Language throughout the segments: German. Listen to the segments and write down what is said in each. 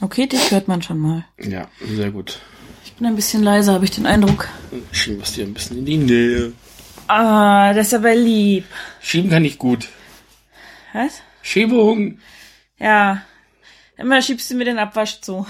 Okay, dich hört man schon mal. Ja, sehr gut. Ich bin ein bisschen leiser, habe ich den Eindruck. Schieben wir es dir ein bisschen in die Nähe. Ah, das ist aber lieb. Schieben kann ich gut. Was? Schiebung. Ja. Immer schiebst du mir den Abwasch zu.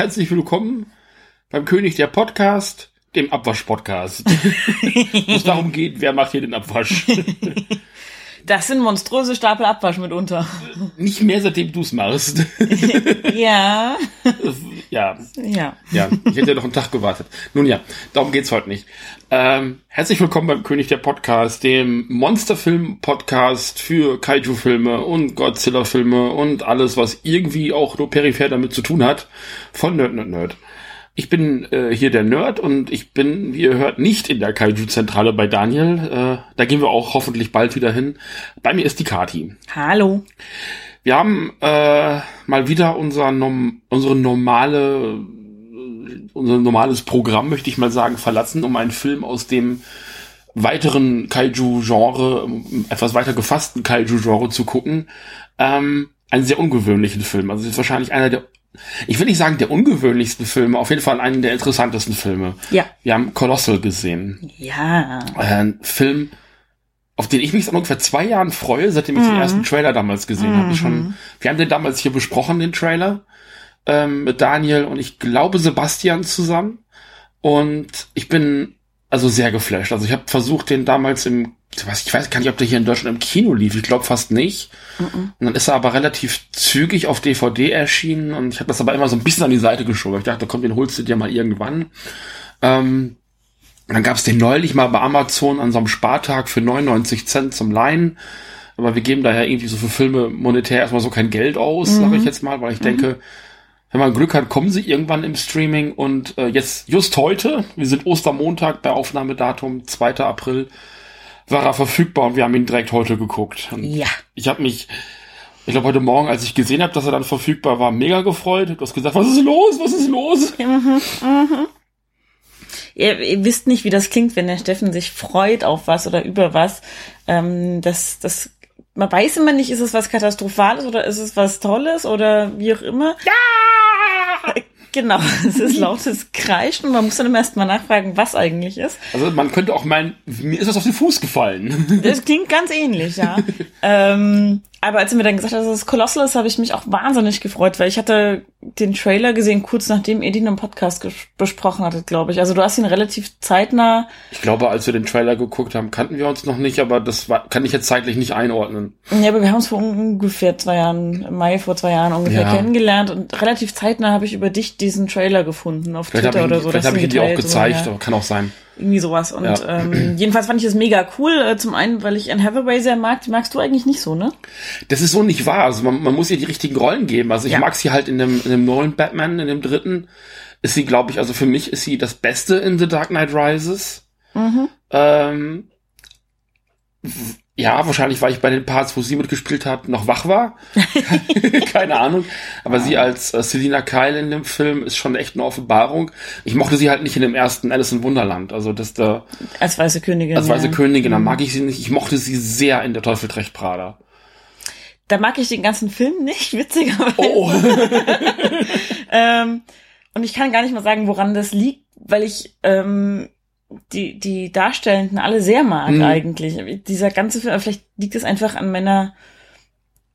Herzlich willkommen beim König der Podcast, dem Abwasch-Podcast. Wo es darum geht, wer macht hier den Abwasch. Das sind monströse Stapel Abwasch mitunter. Nicht mehr, seitdem du es machst. Ja. ja, Ja. ja, ich hätte ja noch einen Tag gewartet. Nun ja, darum geht's heute nicht. Ähm, herzlich willkommen beim König der Podcast, dem Monsterfilm-Podcast für Kaiju-Filme und Godzilla-Filme und alles, was irgendwie auch nur peripher damit zu tun hat, von Nerd Nerd Nerd. Ich bin äh, hier der Nerd und ich bin, wie ihr hört, nicht in der Kaiju-Zentrale bei Daniel. Äh, da gehen wir auch hoffentlich bald wieder hin. Bei mir ist die Kati. Hallo. Wir haben äh, mal wieder unser Nom unsere normale unser normales Programm, möchte ich mal sagen, verlassen, um einen Film aus dem weiteren Kaiju-Genre, etwas weiter gefassten Kaiju-Genre zu gucken. Ähm, einen sehr ungewöhnlichen Film. Also es ist wahrscheinlich einer der, ich will nicht sagen der ungewöhnlichsten Filme, auf jeden Fall einen der interessantesten Filme. Ja. Wir haben Colossal gesehen. Ja. Ein Film, auf den ich mich seit ungefähr zwei Jahren freue, seitdem ich den ersten Trailer damals gesehen habe. Ich schon, wir haben den damals hier besprochen, den Trailer, ähm, mit Daniel und ich glaube Sebastian zusammen. Und ich bin also sehr geflasht. Also ich habe versucht, den damals im, ich weiß, ich weiß gar nicht, ob der hier in Deutschland im Kino lief. Ich glaube fast nicht. Und dann ist er aber relativ zügig auf DVD erschienen und ich habe das aber immer so ein bisschen an die Seite geschoben. Ich dachte, komm, den holst du dir mal irgendwann. Ähm, und dann gab es den neulich mal bei Amazon an so einem Spartag für 99 Cent zum Leihen. Aber wir geben daher irgendwie so für Filme monetär erstmal so kein Geld aus, sage ich jetzt mal, weil ich denke, wenn man Glück hat, kommen sie irgendwann im Streaming. Und äh, jetzt, just heute, wir sind Ostermontag bei Aufnahmedatum 2. April, war er verfügbar und wir haben ihn direkt heute geguckt. Und Ja. ich habe mich, ich glaube heute Morgen, als ich gesehen habe, dass er dann verfügbar war, mega gefreut. Du hast gesagt, was ist los? Was ist los? Ihr, ihr wisst nicht, wie das klingt, wenn der Steffen sich freut auf was oder über was. Ähm, das, das, man weiß immer nicht, ist es was Katastrophales oder ist es was Tolles oder wie auch immer. Ja! Genau, es ist lautes Kreischen und man muss dann immer erst mal nachfragen, was eigentlich ist. Also man könnte auch meinen, mir ist das auf den Fuß gefallen. Das klingt ganz ähnlich, ja. ähm, aber als er mir dann gesagt hat, dass es Colossal ist, habe ich mich auch wahnsinnig gefreut, weil ich hatte den Trailer gesehen, kurz nachdem ihr den im Podcast besprochen hattet, glaube ich. Also du hast ihn relativ zeitnah. Ich glaube, als wir den Trailer geguckt haben, kannten wir uns noch nicht, aber das war, kann ich jetzt zeitlich nicht einordnen. Ja, aber wir haben uns vor ungefähr zwei Jahren, im Mai vor zwei Jahren ungefähr Ja. kennengelernt und relativ zeitnah habe ich über dich diesen Trailer gefunden auf Vielleicht Twitter habe ich, oder so. vielleicht dass hab ich ihn dir auch geteilt, so, gezeigt, ja. kann auch sein. Irgendwie sowas. Und Ja. ähm, jedenfalls fand ich es mega cool. Äh, zum einen, weil ich Anne Hathaway sehr mag. Die magst du eigentlich nicht so, ne? Das ist so nicht wahr. Also man, man muss ihr die richtigen Rollen geben. Also ich Ja. mag sie halt in dem, in dem neuen Batman, in dem dritten, ist sie, glaube ich, also für mich ist sie das Beste in The Dark Knight Rises. Ähm, w- ja, wahrscheinlich, weil ich bei den Parts, wo sie mitgespielt hat, noch wach war. Keine Ahnung. Aber sie als äh, Selina Kyle in dem Film ist schon echt eine Offenbarung. Ich mochte sie halt nicht in dem ersten Alice in Wunderland. Also das da Als weiße Königin. als weiße ja. Königin, da mag ich sie nicht. Ich mochte sie sehr in der Teufel trägt Prada. Da mag ich den ganzen Film nicht, witzigerweise. Oh. Ähm, und ich kann gar nicht mal sagen, woran das liegt, weil ich ähm, die, die Darstellenden alle sehr mag Mhm. eigentlich. Dieser ganze Film, vielleicht liegt es einfach an meiner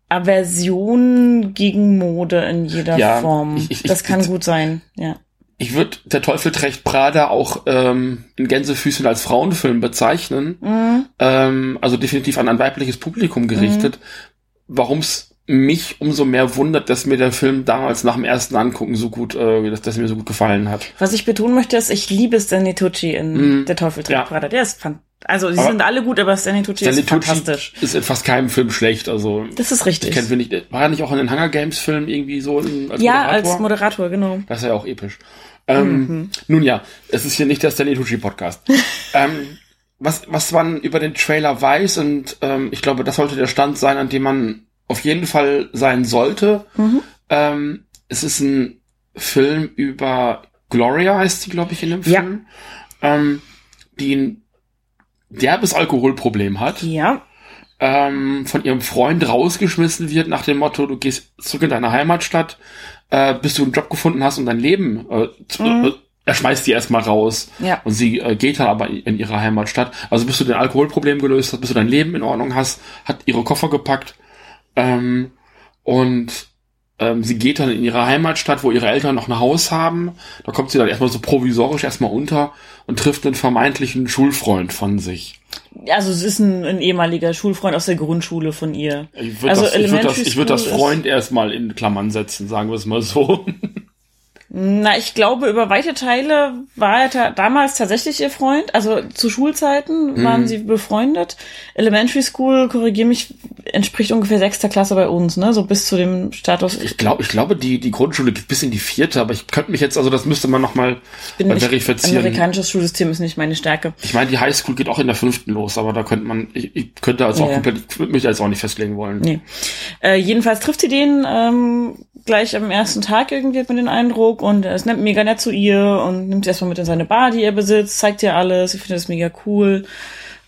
Aversion gegen Mode in jeder Ja, Form. ich- ich- das ich- kann gut sein, ja. Ich würde Der Teufel trägt Prada auch ähm, in Gänsefüßchen als Frauenfilm bezeichnen. Mhm. Ähm, also definitiv an ein weibliches Publikum gerichtet. Warum es mich umso mehr wundert, dass mir der Film damals nach dem ersten Angucken so gut, äh, dass, dass mir so gut gefallen hat. Was ich betonen möchte, ist, ich liebe Stanley Tucci in Mhm. Der Teufel trägt Ja. Der ist fan Also sie sind alle gut, aber Stanley Tucci Stanley ist Tucci fantastisch. ist in fast keinem Film schlecht. Also Das ist ich richtig. kenn, finde ich, war er nicht auch in den Hunger Games Filmen irgendwie so in, als ja, Moderator? als Moderator, genau. Das ist ja auch episch. Ähm, Nun ja, es ist hier nicht der Stanley Tucci Podcast. ähm, was, was man über den Trailer weiß, und ähm, ich glaube, das sollte der Stand sein, an dem man auf jeden Fall sein sollte. Ähm, es ist ein Film über Gloria, heißt sie, glaube ich, in dem Ja. Film, ähm, die ein derbes Alkoholproblem hat Ja, ähm, von ihrem Freund rausgeschmissen wird nach dem Motto, du gehst zurück in deine Heimatstadt, äh, bis du einen Job gefunden hast und dein Leben, äh, zu, äh, er schmeißt die erstmal raus Ja. und sie äh, geht dann aber in ihre Heimatstadt. Also bis du dein Alkoholproblem gelöst hast, bis du dein Leben in Ordnung hast, hat ihre Koffer gepackt ähm, und ähm, sie geht dann in ihre Heimatstadt, wo ihre Eltern noch ein Haus haben. Da kommt sie dann erstmal so provisorisch erstmal unter und trifft einen vermeintlichen Schulfreund von sich. also es ist ein, ein ehemaliger Schulfreund aus der Grundschule von ihr. Ich würde Also das, ich würd das, ich würd das Freund erstmal in Klammern setzen, sagen wir es mal so. Na, ich glaube, über weite Teile war er ta damals tatsächlich ihr Freund. Also zu Schulzeiten waren Mhm. sie befreundet. Elementary School, korrigiere mich, entspricht ungefähr sechster Klasse bei uns, ne? So bis zu dem Status. Ich glaube, ich glaube, die, die Grundschule geht bis in die vierte, aber ich könnte mich jetzt, also das müsste man nochmal verifizieren. Amerikanisches Schulsystem ist nicht meine Stärke. Ich meine, die Highschool geht auch in der fünften los, aber da könnte man, ich, ich könnte also auch Ja. komplett, ich würde mich da jetzt auch nicht festlegen wollen. Nee. Äh, jedenfalls trifft sie den ähm, gleich am ersten Tag irgendwie, man den Eindruck. Und er ist mega nett zu ihr und nimmt sie erstmal mit in seine Bar, die er besitzt, zeigt ihr alles. Ich finde das mega cool.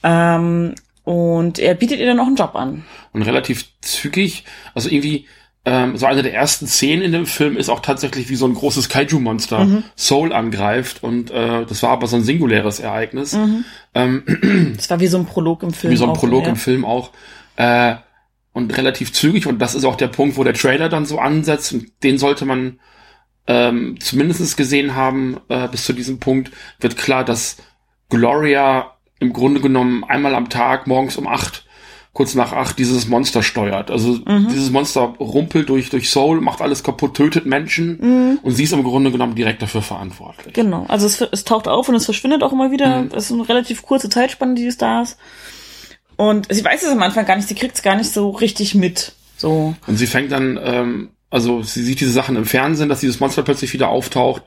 Ähm, und er bietet ihr dann auch einen Job an. Und relativ zügig, also irgendwie, ähm, so eine der ersten Szenen in dem Film ist auch tatsächlich wie so ein großes Kaiju-Monster Mhm. Soul angreift und äh, das war aber so ein singuläres Ereignis. Mhm. Ähm, Das war wie so ein Prolog im Film. wie so ein auch, Prolog ja. im Film auch. Äh, und relativ zügig, und das ist auch der Punkt, wo der Trailer dann so ansetzt, und den sollte man ähm, zumindest gesehen haben, äh, bis zu diesem Punkt, wird klar, dass Gloria im Grunde genommen einmal am Tag, morgens um acht, kurz nach acht, dieses Monster steuert. Also dieses Monster rumpelt durch, durch Soul, macht alles kaputt, tötet Menschen und sie ist im Grunde genommen direkt dafür verantwortlich. Genau, also es, es taucht auf und es verschwindet auch immer wieder. Mhm. Es ist eine relativ kurze Zeitspanne, die es da ist. Und sie weiß es am Anfang gar nicht, sie kriegt es gar nicht so richtig mit. So. Und sie fängt dann, ähm, also sie sieht diese Sachen im Fernsehen, dass dieses Monster plötzlich wieder auftaucht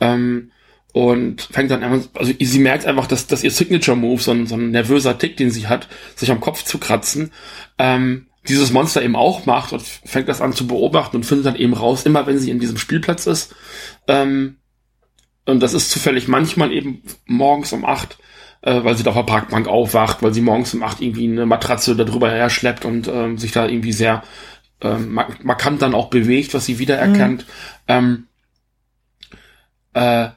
ähm, und fängt dann an, also sie merkt einfach, dass, dass ihr Signature Move, so ein, so ein nervöser Tick, den sie hat, sich am Kopf zu kratzen, ähm, dieses Monster eben auch macht und fängt das an zu beobachten und findet dann eben raus, immer wenn sie in diesem Spielplatz ist, ähm, und das ist zufällig manchmal eben morgens um acht, äh, weil sie da auf der Parkbank aufwacht, weil sie morgens um acht irgendwie eine Matratze darüber her schleppt und ähm, sich da irgendwie sehr ähm, mark- markant dann auch bewegt, was sie wiedererkennt. Ähm, äh,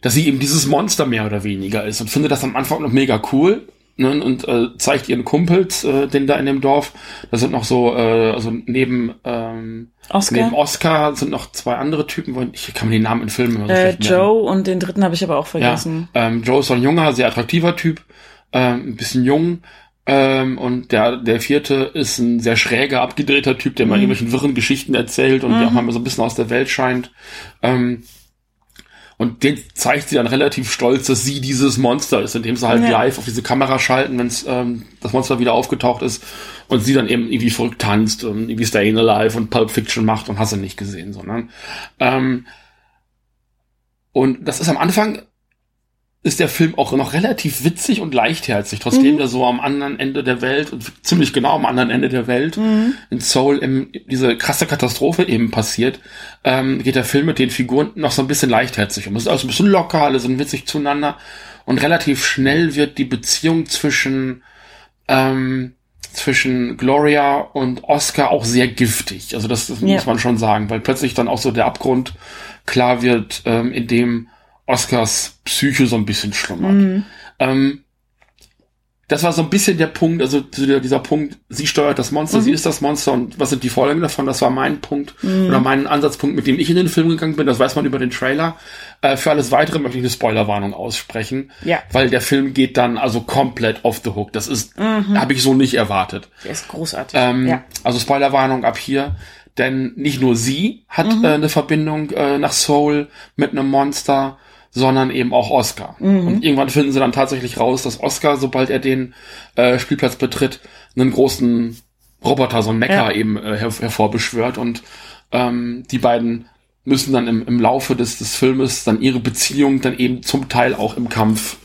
dass sie eben dieses Monster mehr oder weniger ist und findet das am Anfang noch mega cool. Ne, und äh, zeigt ihren Kumpels, äh, den da in dem Dorf. Da sind noch so, äh, also neben ähm, Oscar, Neben Oscar sind noch zwei andere Typen, wo- ich kann mir den Namen in Filmen immer so äh. Joe und den dritten habe ich aber auch vergessen. Ja, ähm, Joe ist so ein junger, sehr attraktiver Typ, ähm, ein bisschen jung. Ähm, und der, der vierte ist ein sehr schräger, abgedrehter Typ, der mal Mhm. irgendwelchen wirren Geschichten erzählt und der auch mal so ein bisschen aus der Welt scheint. Ähm, und den zeigt sie dann relativ stolz, dass sie dieses Monster ist, indem sie halt Ja. live auf diese Kamera schalten, wenn ähm, das Monster wieder aufgetaucht ist und sie dann eben irgendwie verrückt tanzt und irgendwie Staying Alive und Pulp Fiction macht und hast du nicht gesehen, sondern ähm, und das ist am Anfang ist der Film auch noch relativ witzig und leichtherzig, trotzdem der so am anderen Ende der Welt und ziemlich genau am anderen Ende der Welt in Seoul im, diese krasse Katastrophe eben passiert, ähm, geht der Film mit den Figuren noch so ein bisschen leichtherzig um. Es ist also ein bisschen locker, alle sind witzig zueinander und relativ schnell wird die Beziehung zwischen ähm, zwischen Gloria und Oscar auch sehr giftig. Also das, das Ja. muss man schon sagen, weil plötzlich dann auch so der Abgrund klar wird, ähm, in dem Oscars Psyche so ein bisschen schlummert. Ähm, das war so ein bisschen der Punkt, also dieser, Punkt, sie steuert das Monster, sie ist das Monster und was sind die Folgen davon? Das war mein Punkt oder mein Ansatzpunkt, mit dem ich in den Film gegangen bin. Das weiß man über den Trailer. Äh, für alles weitere möchte ich eine Spoilerwarnung aussprechen, Ja. weil der Film geht dann also komplett off the hook. Das ist, habe ich so nicht erwartet. Der ist großartig. Ähm, ja. Also Spoilerwarnung ab hier, denn nicht nur sie hat äh, eine Verbindung äh, nach Soul mit einem Monster, sondern eben auch Oscar. Mhm. Und irgendwann finden sie dann tatsächlich raus, dass Oscar, sobald er den äh, Spielplatz betritt, einen großen Roboter, so ein Mecha Ja. eben äh, her hervorbeschwört und ähm, die beiden müssen dann im, im Laufe des, des Filmes dann ihre Beziehung dann eben zum Teil auch im Kampf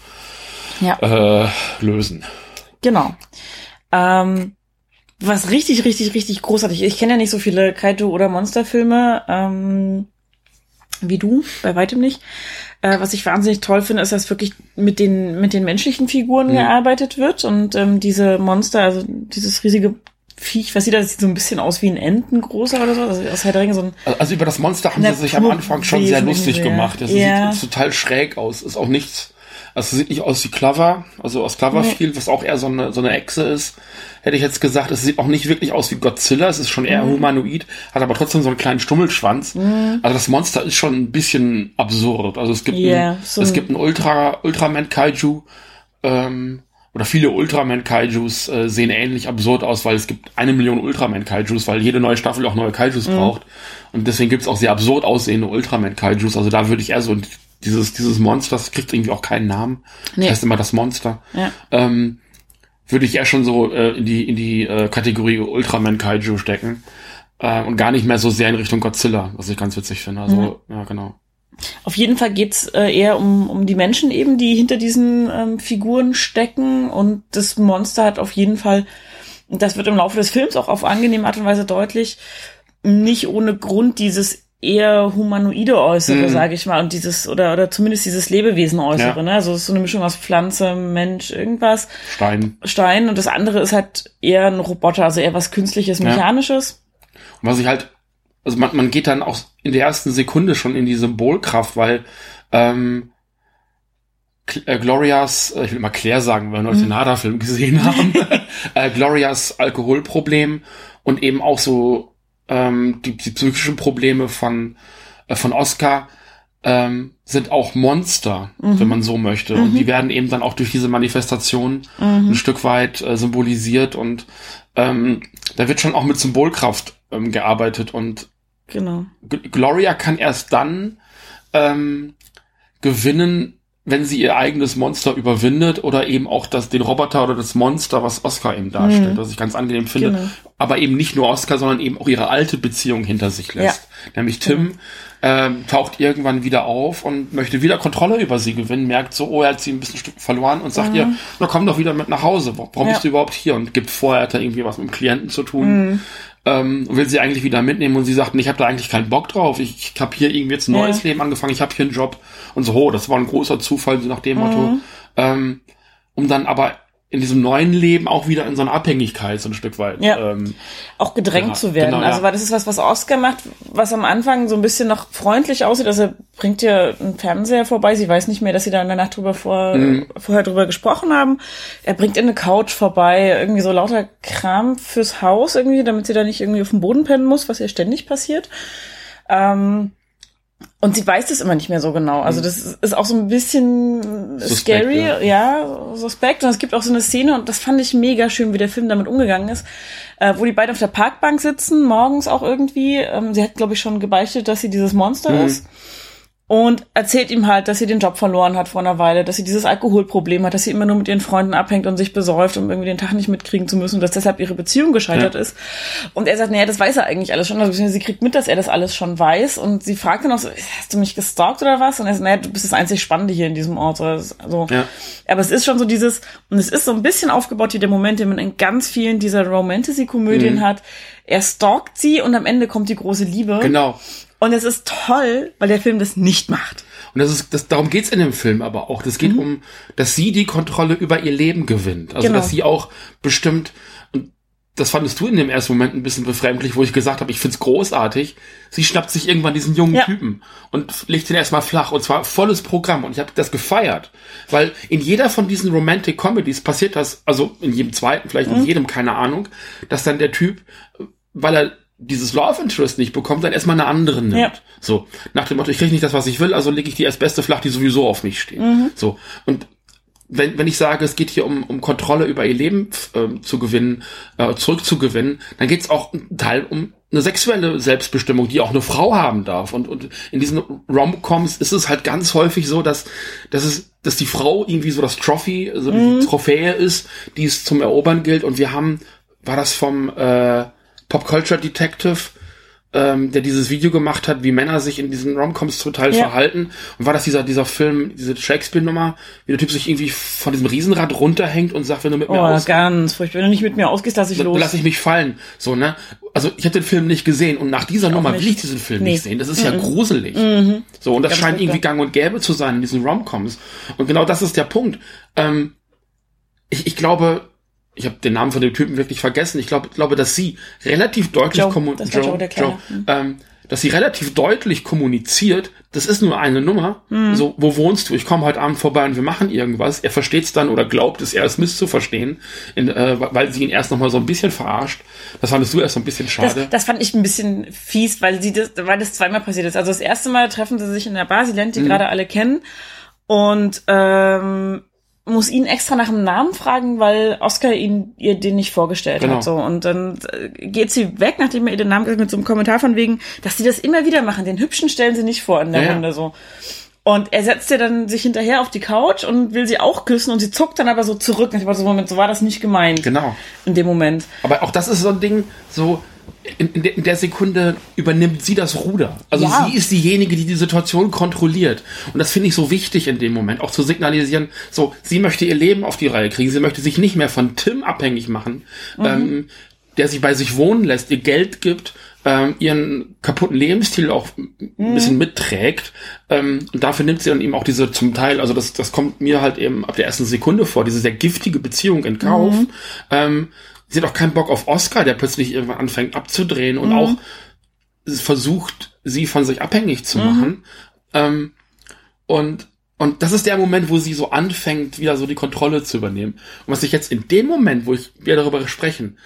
Ja. äh, lösen. Genau. Ähm, was richtig, richtig, richtig großartig ist. Ich kenne ja nicht so viele Kaiju- oder Monsterfilme ähm, wie du, bei weitem nicht. Äh, was ich wahnsinnig toll finde, ist, dass wirklich mit den, mit den menschlichen Figuren Mhm. gearbeitet wird und ähm, diese Monster, also dieses riesige Viech, was sieht das? Sieht so ein bisschen aus wie ein Entengroßer oder so. Also aus Herr der Ringe so ein Also über das Monster haben sie sich am Anfang schon sehr lustig gemacht. Das Ja. sieht total schräg aus. Ist auch nichts. Also sieht nicht aus wie Clover, also aus Cloverfield, was auch eher so eine, so eine Echse ist. Hätte ich jetzt gesagt, es sieht auch nicht wirklich aus wie Godzilla, es ist schon eher humanoid, hat aber trotzdem so einen kleinen Stummelschwanz. Also das Monster ist schon ein bisschen absurd. Also es gibt, Ja, ein, so es ein- gibt einen Ultra, Ultraman Kaiju, ähm, oder viele Ultraman Kaijus äh, sehen ähnlich absurd aus, weil es gibt eine Million Ultraman Kaijus, weil jede neue Staffel auch neue Kaijus Mhm. braucht. Und deswegen gibt es auch sehr absurd aussehende Ultraman Kaijus. Also da würde ich eher so dieses, dieses Monster, das kriegt irgendwie auch keinen Namen. Nee. Das heißt immer das Monster. Ja. Ähm, würde ich eher schon so äh, in die, in die äh, Kategorie Ultraman Kaiju stecken. Äh, und gar nicht mehr so sehr in Richtung Godzilla, was ich ganz witzig finde. Also, ja, genau. Auf jeden Fall geht's äh, eher um, um die Menschen eben, die hinter diesen ähm, Figuren stecken. Und das Monster hat auf jeden Fall, das wird im Laufe des Films auch auf angenehme Art und Weise deutlich, nicht ohne Grund dieses eher humanoide Äußere, Mhm. sage ich mal, und dieses, oder, oder zumindest dieses Lebewesen Äußere, Ja. ne? Also es ist so eine Mischung aus Pflanze, Mensch, irgendwas, Stein. Stein und das andere ist halt eher ein Roboter, also eher was Künstliches, Ja. Mechanisches. Und was ich halt, also man, man geht dann auch in der ersten Sekunde schon in die Symbolkraft, weil ähm, äh, Glorias, äh, ich will mal Claire sagen, weil wir noch den Nada-Film gesehen haben, äh, Glorias Alkoholproblem und eben auch so ähm, die, die psychischen Probleme von, äh, von Oscar ähm, sind auch Monster, wenn man so möchte. Und die werden eben dann auch durch diese Manifestation ein Stück weit äh, symbolisiert. Und ähm, da wird schon auch mit Symbolkraft ähm, gearbeitet. Und Genau. G Gloria kann erst dann ähm, gewinnen, wenn sie ihr eigenes Monster überwindet oder eben auch das, den Roboter oder das Monster, was Oscar eben darstellt, was ich ganz angenehm finde. Genau. Aber eben nicht nur Oscar, sondern eben auch ihre alte Beziehung hinter sich lässt. Nämlich Tim ähm, taucht irgendwann wieder auf und möchte wieder Kontrolle über sie gewinnen, merkt so, oh, er hat sie ein bisschen Stück verloren und sagt ihr, na komm doch wieder mit nach Hause, warum Ja. bist du überhaupt hier? Und gibt vor, er hat da irgendwie was mit dem Klienten zu tun ähm, will sie eigentlich wieder mitnehmen und sie sagt, ich habe da eigentlich keinen Bock drauf. Ich, ich habe hier irgendwie jetzt ein Ja. neues Leben angefangen, ich habe hier einen Job und so, oh, das war ein großer Zufall, so nach dem Motto. Ähm, um dann aber in diesem neuen Leben auch wieder in so eine Abhängigkeit so ein Stück weit. Ja. Ähm, auch gedrängt Ja, zu werden. genau, ja. also weil das ist was, was Oscar macht, was am Anfang so ein bisschen noch freundlich aussieht. Also er bringt ihr einen Fernseher vorbei. Sie weiß nicht mehr, dass sie da in der Nacht drüber vor, Mhm. vorher drüber gesprochen haben. Er bringt ihr eine Couch vorbei, irgendwie so lauter Kram fürs Haus irgendwie, damit sie da nicht irgendwie auf dem Boden pennen muss, was ihr ständig passiert. Ähm, und sie weiß das immer nicht mehr so genau. Also das ist auch so ein bisschen Mhm. Suspekt, scary, ja. ja, suspekt. Und es gibt auch so eine Szene, und das fand ich mega schön, wie der Film damit umgegangen ist, äh, wo die beiden auf der Parkbank sitzen, morgens auch irgendwie. Ähm, sie hat, glaube ich, schon gebeichtet, dass sie dieses Monster Mhm. ist. Und erzählt ihm halt, dass sie den Job verloren hat vor einer Weile, dass sie dieses Alkoholproblem hat, dass sie immer nur mit ihren Freunden abhängt und sich besäuft, um irgendwie den Tag nicht mitkriegen zu müssen, dass deshalb ihre Beziehung gescheitert Ja. ist. Und er sagt, naja, das weiß er eigentlich alles schon. Also sie kriegt mit, dass er das alles schon weiß. Und sie fragt dann auch so, hast du mich gestalkt oder was? Und er sagt, naja, du bist das einzig Spannende hier in diesem Ort. Also, Ja. Aber es ist schon so dieses, und es ist so ein bisschen aufgebaut wie der Moment, den man in ganz vielen dieser Romantasy-Komödien Mhm. hat. Er stalkt sie und am Ende kommt die große Liebe. genau. Und es ist toll, weil der Film das nicht macht. Und das ist, das, darum geht's in dem Film aber auch. Das geht um, dass sie die Kontrolle über ihr Leben gewinnt. Also, Mhm. Genau. dass sie auch bestimmt, und das fandest du in dem ersten Moment ein bisschen befremdlich, wo ich gesagt habe, ich find's großartig. Sie schnappt sich irgendwann diesen jungen Ja. Typen und legt ihn erstmal flach. Und zwar volles Programm. Und ich habe das gefeiert. Weil in jeder von diesen Romantic Comedies passiert das, also in jedem zweiten, vielleicht Mhm. in jedem, keine Ahnung, dass dann der Typ, weil er dieses Love Interest nicht bekommt, dann erstmal eine andere nimmt. Ja. So, nach dem Motto, ich kriege nicht das, was ich will, also lege ich die als beste flach, die sowieso auf mich steht. Mhm. So, und wenn, wenn ich sage, es geht hier um, um Kontrolle über ihr Leben ähm, zu gewinnen, äh, zurückzugewinnen, dann geht es auch ein Teil um eine sexuelle Selbstbestimmung, die auch eine Frau haben darf. Und, und in diesen Rom-Coms ist es halt ganz häufig so, dass, dass es, dass die Frau irgendwie so das Trophy, so die Mhm. Trophäe ist, die es zum Erobern gilt. Und wir haben, war das vom äh, Pop Culture Detective, ähm, der dieses Video gemacht hat, wie Männer sich in diesen Romcoms total Ja. verhalten. Und war das dieser, dieser Film, diese Shakespeare-Nummer, wie der Typ sich irgendwie von diesem Riesenrad runterhängt und sagt, wenn du mit mir Oh, aus ganz furchtbar. Wenn du nicht mit mir ausgehst, lass ich los. lass ich mich fallen. So, ne? Also ich habe den Film nicht gesehen und nach dieser Nummer will ich diesen Film Nee. nicht sehen. Das ist ja gruselig. So, und das Ganz scheint irgendwie gang und gäbe zu sein in diesen Romcoms. Und genau das ist der Punkt. Ähm, ich, ich glaube, ich habe den Namen von dem Typen wirklich vergessen. Ich glaube, glaube, dass sie relativ deutlich Joe, kommu- das war Joe, der Kleine. Mhm. ähm, dass sie relativ deutlich kommuniziert, das ist nur eine Nummer. Mhm. So, wo wohnst du? Ich komme heute Abend vorbei und wir machen irgendwas. Er versteht es dann oder glaubt es, er ist misszuverstehen, in, äh, weil sie ihn erst noch mal so ein bisschen verarscht. Das fandest du erst so ein bisschen Das, schade. das fand ich ein bisschen fies, weil sie das, weil das zweimal passiert ist. Also das erste Mal treffen sie sich in der Bar, sie lernt die Mhm. gerade alle kennen und ähm, muss ihn extra nach dem Namen fragen, weil Oscar ihn ihr den nicht vorgestellt Genau. hat. So und dann äh, geht sie weg, nachdem er ihr den Namen gesagt hat, mit so einem Kommentar von wegen, dass sie das immer wieder machen. Den hübschen stellen sie nicht vor in der Ja, ja. Runde so. Und er setzt ihr dann sich hinterher auf die Couch und will sie auch küssen und sie zuckt dann aber so zurück. Und ich war so, Moment, so war das nicht gemeint. Genau. In dem Moment. Aber auch das ist so ein Ding, so in, in, der, in der Sekunde übernimmt sie das Ruder. Also Ja. sie ist diejenige, die die Situation kontrolliert. Und das finde ich so wichtig in dem Moment, auch zu signalisieren, so, sie möchte ihr Leben auf die Reihe kriegen, sie möchte sich nicht mehr von Tim abhängig machen, ähm, der sie bei sich wohnen lässt, ihr Geld gibt, ähm, ihren kaputten Lebensstil auch ein bisschen mitträgt. Ähm, und dafür nimmt sie dann eben auch diese zum Teil, also das, das kommt mir halt eben ab der ersten Sekunde vor, diese sehr giftige Beziehung in Kauf. Ähm, sie hat auch keinen Bock auf Oscar, der plötzlich irgendwann anfängt abzudrehen und auch versucht, sie von sich abhängig zu machen. Ähm, und, und das ist der Moment, wo sie so anfängt, wieder so die Kontrolle zu übernehmen. Und was ich jetzt in dem Moment, wo ich wir darüber sprechen,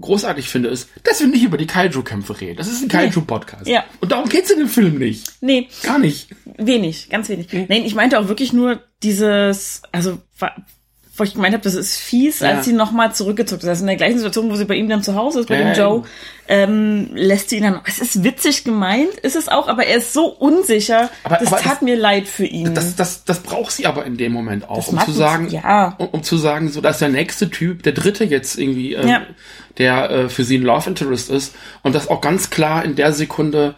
großartig finde, ist, dass wir nicht über die Kaiju-Kämpfe reden. Das ist ein Kaiju-Podcast. Ja. Und darum geht's in dem Film nicht. Nee, Gar nicht. Wenig, ganz wenig. Nein, ich meinte auch wirklich nur dieses, also wo ich gemeint habe, das ist fies, Ja. als sie nochmal zurückgezogen ist. Also in der gleichen Situation, wo sie bei ihm dann zu Hause ist, bei Ja, dem Joe, ähm, lässt sie ihn dann. Es ist witzig gemeint, ist es auch, aber er ist so unsicher. Aber- das aber tat das- mir leid für ihn. Das, das, das braucht sie aber in dem Moment auch, Das um zu sagen, ja. um, um zu sagen, so, dass der nächste Typ, der dritte jetzt irgendwie, ähm, Ja. der äh, für sie ein Love Interest ist und das auch ganz klar in der Sekunde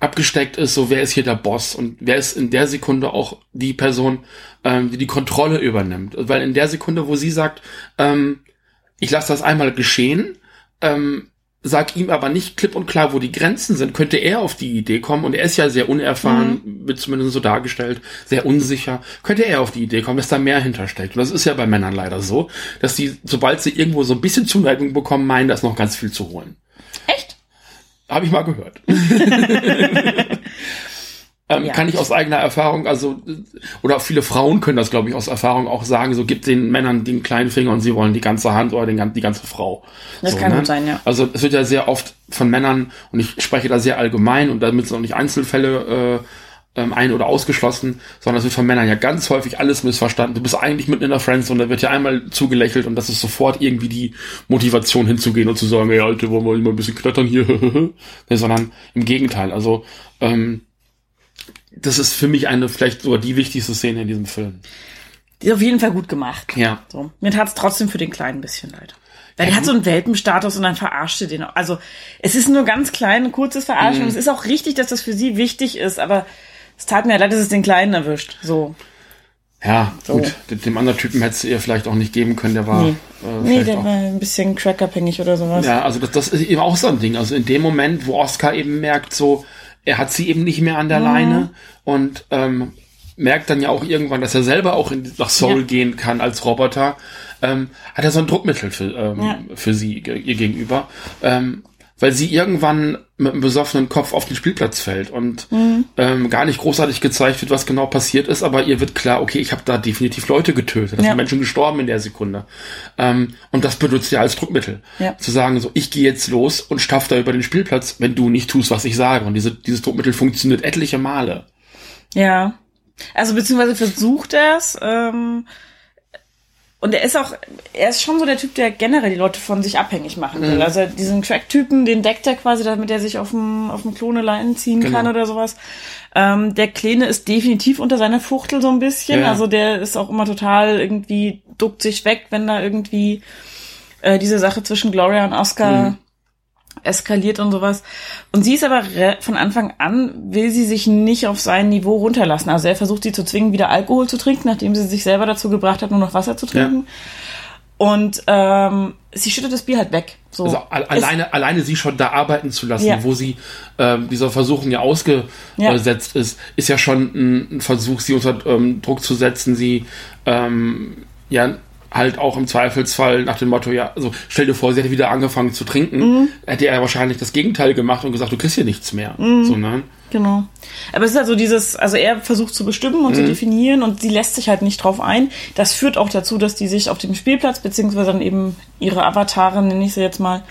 abgesteckt ist, so wer ist hier der Boss und wer ist in der Sekunde auch die Person, ähm, die die Kontrolle übernimmt. Weil in der Sekunde, wo sie sagt, ähm, ich lasse das einmal geschehen, ähm, sag ihm aber nicht klipp und klar, wo die Grenzen sind, könnte er auf die Idee kommen, und er ist ja sehr unerfahren, wird zumindest so dargestellt, sehr unsicher, könnte er auf die Idee kommen, dass da mehr hintersteckt. Und das ist ja bei Männern leider so, dass die, sobald sie irgendwo so ein bisschen Zuneigung bekommen, meinen, da ist noch ganz viel zu holen. Echt? Habe ich mal gehört. ähm, Ja. Kann ich aus eigener Erfahrung, also, oder auch viele Frauen können das, glaube ich, aus Erfahrung auch sagen, so gibt den Männern den kleinen Finger und sie wollen die ganze Hand oder den, die ganze Frau. Das so, kann ne? gut sein, ja. Also es wird ja sehr oft von Männern, und ich spreche da sehr allgemein und damit sind auch nicht Einzelfälle äh, ähm, ein- oder ausgeschlossen, sondern es wird von Männern ja ganz häufig alles missverstanden. Du bist eigentlich mitten in der Friendzone, da wird ja einmal zugelächelt und das ist sofort irgendwie die Motivation hinzugehen und zu sagen, ey Alte, wollen wir mal ein bisschen klettern hier, nee, sondern im Gegenteil. Also ähm, das ist für mich eine vielleicht sogar die wichtigste Szene in diesem Film. Die ist auf jeden Fall gut gemacht. Ja. So. Mir tat's trotzdem für den Kleinen ein bisschen leid. Weil der hat so einen Welpenstatus und dann verarscht ihr den. auch. Also es ist nur ganz klein, ein kurzes Verarschen. Mhm. Und es ist auch richtig, dass das für sie wichtig ist, aber es tat mir leid, dass es den Kleinen erwischt. So. Ja, So. gut. Dem- anderen Typen hätte es ihr vielleicht auch nicht geben können, der war Nee. äh, Nee, der auch war ein bisschen crackabhängig oder sowas. Ja, also das, das ist eben auch so ein Ding. Also in dem Moment, wo Oscar eben merkt, so, er hat sie eben nicht mehr an der Leine und ähm, merkt dann ja auch irgendwann, dass er selber auch in, nach Soul Ja. gehen kann als Roboter, ähm, hat er so ein Druckmittel für, ähm, Ja. für sie, ihr gegenüber. Ähm, weil sie irgendwann mit einem besoffenen Kopf auf den Spielplatz fällt und ähm, gar nicht großartig gezeigt wird, was genau passiert ist, aber ihr wird klar, okay, ich habe da definitiv Leute getötet, da Ja. sind Menschen gestorben in der Sekunde. Ähm, und das benutzt ihr als Druckmittel. Ja. Zu sagen, so, ich gehe jetzt los und staff da über den Spielplatz, wenn du nicht tust, was ich sage. Und diese, dieses Druckmittel funktioniert etliche Male. Ja. Also beziehungsweise versucht er es. Ähm, und er ist auch, er ist schon so der Typ, der generell die Leute von sich abhängig machen will. Mhm. Also diesen Crack-Typen, den deckt er quasi, damit er sich auf dem, auf dem Klonelein ziehen genau. kann oder sowas. Ähm, der Kleine ist definitiv unter seiner Fuchtel so ein bisschen. Ja. Also der ist auch immer total irgendwie, duckt sich weg, wenn da irgendwie äh, diese Sache zwischen Gloria und Oscar mhm eskaliert und sowas. Und sie ist aber von Anfang an, will sie sich nicht auf sein Niveau runterlassen. Also er versucht sie zu zwingen, wieder Alkohol zu trinken, nachdem sie sich selber dazu gebracht hat, nur noch Wasser zu trinken. Ja. Und ähm, sie schüttet das Bier halt weg. So. Also alleine, alleine sie schon da arbeiten zu lassen, ja. wo sie ähm, dieser Versuchung ja ausgesetzt ja. ist, ist ja schon ein, ein Versuch, sie unter ähm, Druck zu setzen, sie ähm, ja halt auch im Zweifelsfall nach dem Motto, ja, also stell dir vor, sie hätte wieder angefangen zu trinken, mhm. hätte er wahrscheinlich das Gegenteil gemacht und gesagt, du kriegst hier nichts mehr. Mhm. So, ne? Genau. Aber es ist also dieses, also er versucht zu bestimmen und mhm. zu definieren und sie lässt sich halt nicht drauf ein. Das führt auch dazu, dass die sich auf dem Spielplatz, beziehungsweise dann eben ihre Avatare, nenne ich sie jetzt mal,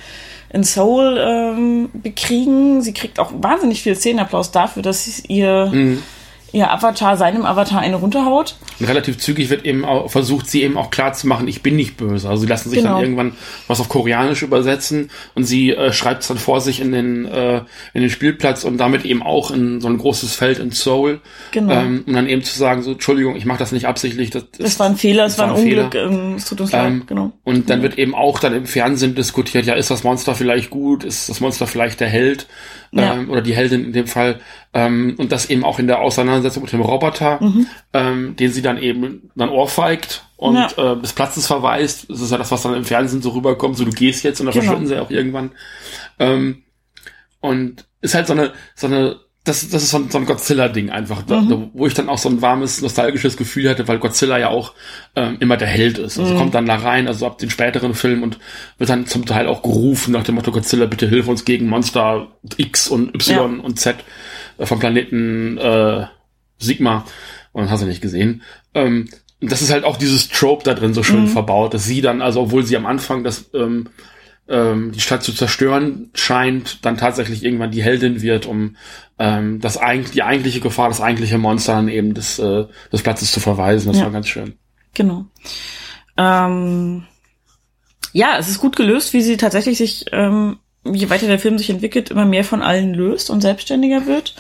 in Seoul ähm, bekriegen. Sie kriegt auch wahnsinnig viel Szenenapplaus dafür, dass ihr mhm ihr Avatar seinem Avatar eine runterhaut. Und relativ zügig wird eben auch, versucht sie eben auch klar zu machen, ich bin nicht böse. Also sie lassen sich genau. dann irgendwann was auf Koreanisch übersetzen und sie äh, schreibt es dann vor sich in den, äh, in den Spielplatz und damit eben auch in so ein großes Feld in Seoul. Genau. Ähm, um dann eben zu sagen, so, Entschuldigung, ich mache das nicht absichtlich. Das, das war ein Fehler, es war ein, Unglück, ähm, es tut uns leid, ähm, genau. Und dann wird eben auch dann im Fernsehen diskutiert, ja, ist das Monster vielleicht gut, ist das Monster vielleicht der Held? Ja. ähm, oder die Heldin in dem Fall, ähm, und das eben auch in der Auseinandersetzung mit dem Roboter, mhm. ähm, den sie dann eben dann ohrfeigt und ja. äh, des Platzes verweist. Das ist ja das, was dann im Fernsehen so rüberkommt, so du gehst jetzt und dann genau. verschwinden sie auch irgendwann. Ähm, und ist halt so eine, so eine das, das ist so ein, so ein Godzilla-Ding einfach, mhm. da, wo ich dann auch so ein warmes, nostalgisches Gefühl hatte, weil Godzilla ja auch ähm, immer der Held ist. Also mhm. kommt dann da rein, also ab den späteren Filmen und wird dann zum Teil auch gerufen nach dem Motto Godzilla, bitte hilf uns gegen Monster X und Y ja. und Z äh, vom Planeten äh, Sigma. Und hast du nicht gesehen. Ähm, das ist halt auch dieses Trope da drin so schön mhm. verbaut, dass sie dann, also obwohl sie am Anfang das ähm, ähm, die Stadt zu zerstören scheint, dann tatsächlich irgendwann die Heldin wird, um ähm, das eigentlich die eigentliche Gefahr, das eigentliche Monster dann eben des, äh, des Platzes zu verweisen. Das ja. war ganz schön. Genau. Ähm, ja, es ist gut gelöst, wie sie tatsächlich sich, ähm, je weiter der Film sich entwickelt, immer mehr von allen löst und selbstständiger wird.